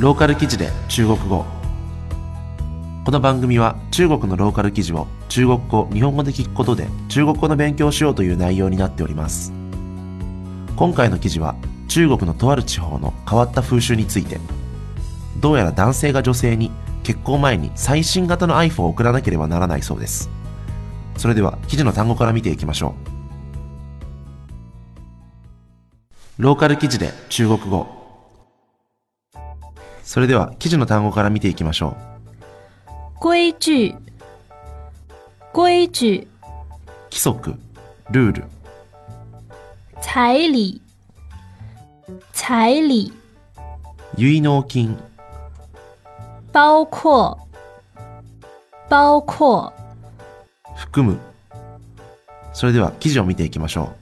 ローカル記事で中国語。この番組は中国のローカル記事を中国語日本語で聞くことで中国語の勉強をしようという内容になっております。今回の記事は中国のとある地方の変わった風習についてどうやら男性が女性に結婚前に最新型の iPhone を送らなければならないそうです。それでは記事の単語から見ていきましょう。ローカル記事で中国語。それでは記事の単語から見ていきましょう。規矩規矩規則ルール。彩礼彩礼結納金。包括包括.含む。それでは記事を見ていきましょ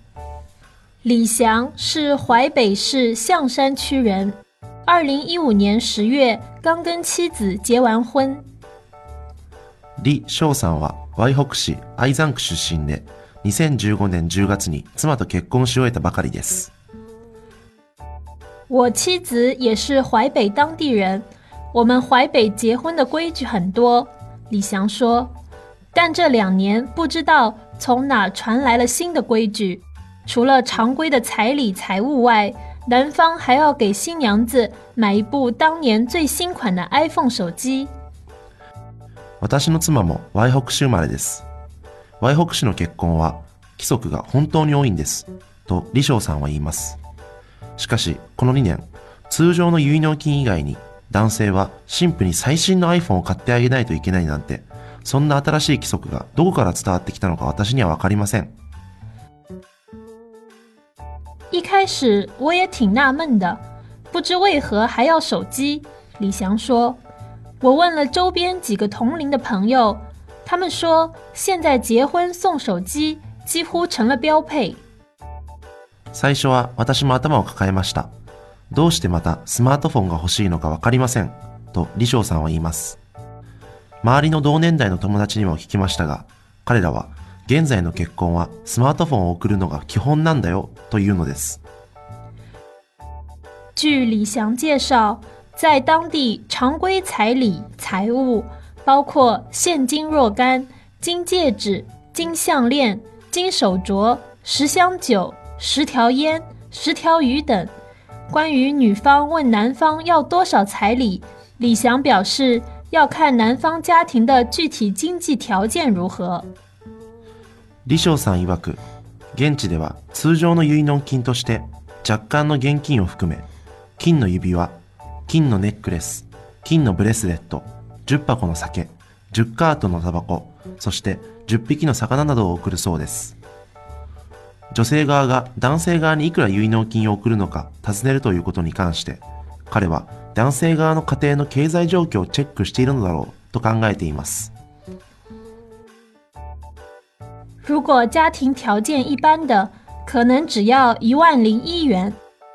う。李翔是淮北市象山区人二零一五年十月刚跟妻子结完婚李翔さんは淮北市愛山区出身で2015年10月に妻と結婚し終えたばかりです我妻子也是淮北当地人我们淮北结婚的规矩很多，李翔说。但这两年不知道从哪传来了新的规矩，除了常规的彩礼财物外， 男方还要给新娘子买一部当年最新款的 iPhone 手机。私の妻も淮北市生まれです。淮北市の結婚は規則が本当に多いんです。と李翔さんは言います。しかし、この2年、通常の結納金以外に男性は新婦に最新の iPhone を買ってあげないといけないなんて、そんな新しい規則がどこから伝わってきたのか私にはわかりません。一开始我也挺纳闷的，不知为何还要手机。李翔说：“我问了周边几个同龄的朋友，他们说现在结婚送手机几乎成了标配。”最初は私も頭を抱えました。どうしてまたスマートフォンが欲しいのかわかりません。と李翔さんは言います。周りの同年代の友達にも聞きましたが、彼らは 現在の結婚はスマートフォンを送るのが基本なんだよというのです。据李翔介绍，在当地常规彩礼财物包括现金若干、金戒指、金项链、金手镯、十箱酒、十条烟、十条鱼等。关于女方问男方要多少彩礼，李翔表示要看男方家庭的具体经济条件如何。 李翔さん曰く、現地では通常の結納金として若干の現金を含め、金の指輪、金のネックレス、金のブレスレット、10箱の酒、10カートのタバコ、そして10匹の魚などを送るそうです。女性側が男性側にいくら結納金を送るのか尋ねるということに関して、彼は男性側の家庭の経済状況をチェックしているのだろうと考えています。如果家庭条件一般的，可能只要一万零一元；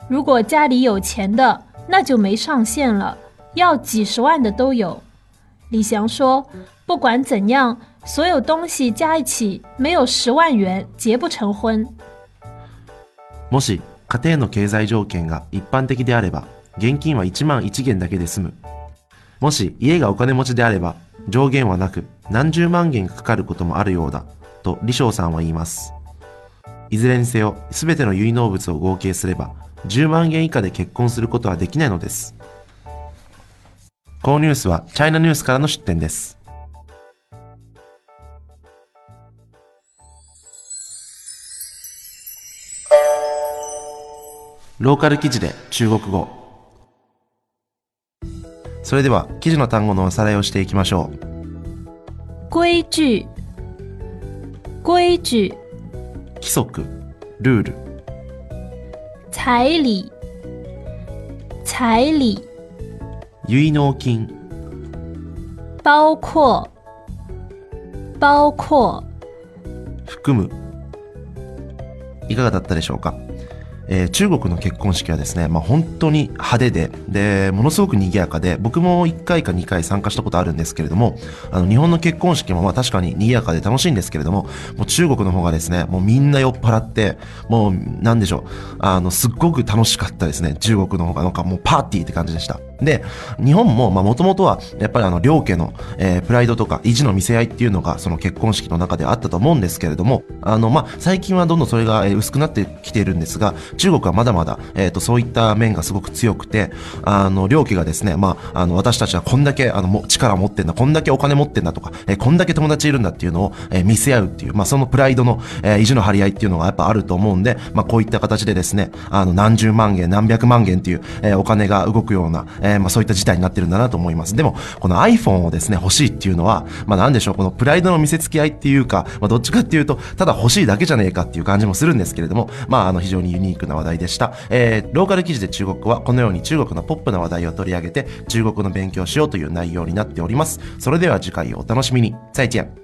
如果家里有钱的，那就没上限了，要几十万的都有。李翔说：“不管怎样，所有东西加一起，没有十万元结不成婚。”もし家庭の経済条件が一般的であれば、現金は1万1元だけで済む。もし家がお金持ちであれば、上限はなく何十万元かかることもあるようだ、 と李翔さんは言います。いずれにせよ、すべての結納物を合計すれば、10万元以下で結婚することはできないのです。このニュースはチャイナニュースからの出展です。ローカル記事で中国語。それでは記事の単語のおさらいをしていきましょう。規矩規矩。規則。ルール。彩礼。彩礼。結納金。包括。包括。含む。いかがだったでしょうか？えー、中国の結婚式はですね、まあ、本当に派手で、で、ものすごく賑やかで、僕も1回か2回参加したことあるんですけれども、あの、日本の結婚式もまあ確かに賑やかで楽しいんですけれども、もう中国の方がですね、もうみんな酔っ払って、もう、なんでしょう、あの、すっごく楽しかったですね。中国の方がなんかもうパーティーって感じでした。で、日本も、まあ、もともとは、やっぱりあの、両家の、えー、プライドとか、意地の見せ合いっていうのが、その結婚式の中であったと思うんですけれども、あの、まあ、最近はどんどんそれが、えー、薄くなってきているんですが、中国はまだまだ、えっ、ー、と、そういった面がすごく強くて、あの、両家がですね、まあ、あの、私たちはこんだけ、あの、も力持ってんだ、こんだけお金持ってんだとか、えー、こんだけ友達いるんだっていうのを、えー、見せ合うっていう、まあ、そのプライドの、えー、意地の張り合いっていうのがやっぱあると思うんで、まあ、こういった形でですね、あの、何十万元、何百万元っていう、えー、お金が動くような、えー、まあ、そういった事態になってるんだなと思います。でも、この iPhone をですね、欲しいっていうのは、まあ、なんでしょう、このプライドの見せつけ合いっていうか、まあ、どっちかっていうと、ただ欲しいだけじゃねえかっていう感じもするんですけれども、まあ、あの、非常にユニークな話題でした。えー、ローカル記事で中国は、このように中国のポップな話題を取り上げて、中国の勉強しようという内容になっております。それでは次回をお楽しみに。再见。